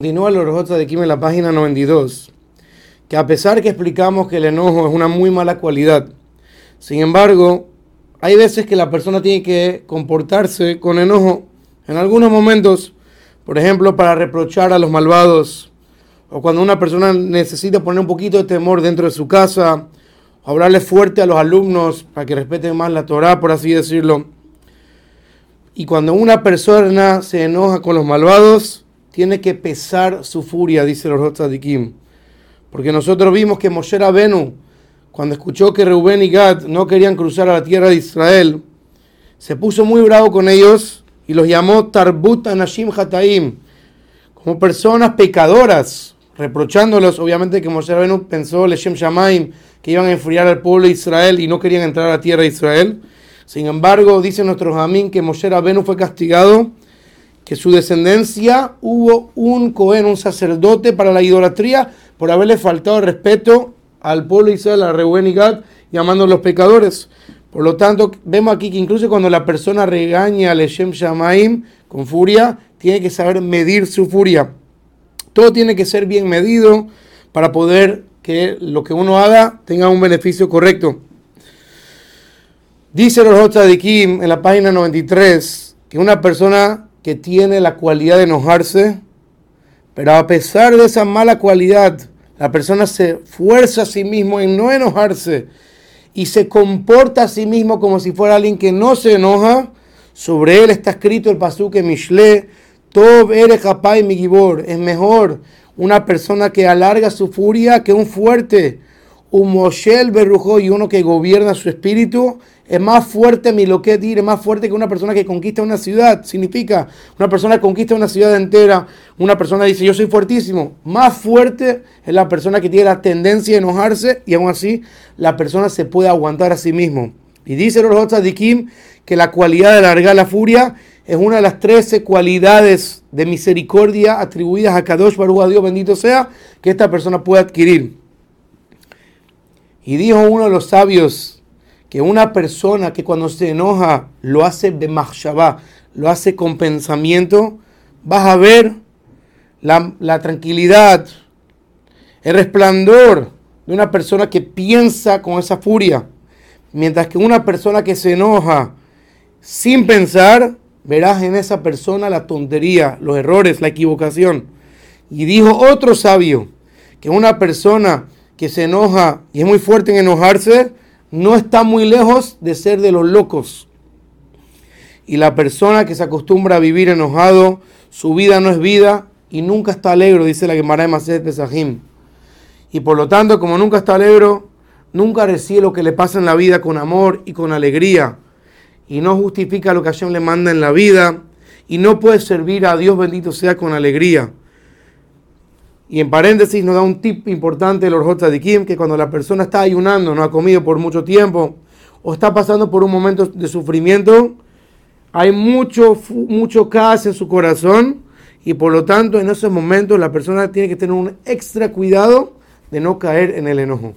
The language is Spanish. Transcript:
Continúa el Orjota de Kim en la página 92, que a pesar que explicamos que el enojo es una muy mala cualidad, sin embargo, hay veces que la persona tiene que comportarse con enojo en algunos momentos, por ejemplo, para reprochar a los malvados, o cuando una persona necesita poner un poquito de temor dentro de su casa, o hablarle fuerte a los alumnos para que respeten más la Torah, por así decirlo. Y cuando una persona se enoja con los malvados, tiene que pesar su furia, dice el Kim. Porque nosotros vimos que Moshe Rabenu, cuando escuchó que Reuben y Gad no querían cruzar a la tierra de Israel, se puso muy bravo con ellos y los llamó Tarbut Anashim Hataim, como personas pecadoras, reprochándolos, obviamente que Moshe Rabenu pensó, Leshem Shamaim, que iban a enfriar al pueblo de Israel y no querían entrar a la tierra de Israel. Sin embargo, dice nuestro Jamín que Moshe Rabenu fue castigado que su descendencia hubo un Cohen, un sacerdote para la idolatría, por haberle faltado respeto al pueblo de Israel, a Reuben y Gad, llamando a los pecadores. Por lo tanto, vemos aquí que incluso cuando la persona regaña al Leshem Shamaim con furia, tiene que saber medir su furia. Todo tiene que ser bien medido para poder que lo que uno haga tenga un beneficio correcto. Dice los Kim en la página 93 que una persona que tiene la cualidad de enojarse, pero a pesar de esa mala cualidad, la persona se fuerza a sí mismo en no enojarse y se comporta a sí mismo como si fuera alguien que no se enoja. Sobre él está escrito el pasuque Mishle, Tob ere mi migibor. Es mejor una persona que alarga su furia que un fuerte un Moshel Berrujo y uno que gobierna su espíritu es más fuerte, mi lo que es más fuerte que una persona que conquista una ciudad. Significa, una persona que conquista una ciudad entera, una persona dice, yo soy fuertísimo. Más fuerte es la persona que tiene la tendencia a enojarse y aún así la persona se puede aguantar a sí mismo. Y dice los de Kim que la cualidad de alargar la furia es una de las trece cualidades de misericordia atribuidas a Kadosh Baruch a Dios bendito sea, que esta persona puede adquirir. Y dijo uno de los sabios que una persona que cuando se enoja lo hace de mahshabá, lo hace con pensamiento, vas a ver la tranquilidad, el resplandor de una persona que piensa con esa furia. Mientras que una persona que se enoja sin pensar, verás en esa persona la tontería, los errores, la equivocación. Y dijo otro sabio que una persona que se enoja y es muy fuerte en enojarse, no está muy lejos de ser de los locos. Y la persona que se acostumbra a vivir enojado, su vida no es vida y nunca está alegre, dice la Gemara de Maset Pesajim. Y por lo tanto, como nunca está alegre, nunca recibe lo que le pasa en la vida con amor y con alegría. Y no justifica lo que Hashem le manda en la vida. Y no puede servir a Dios bendito sea con alegría. Y en paréntesis nos da un tip importante el de Kim, que cuando la persona está ayunando, no ha comido por mucho tiempo, o está pasando por un momento de sufrimiento, hay mucho, mucho caos en su corazón, y por lo tanto en esos momentos la persona tiene que tener un extra cuidado de no caer en el enojo.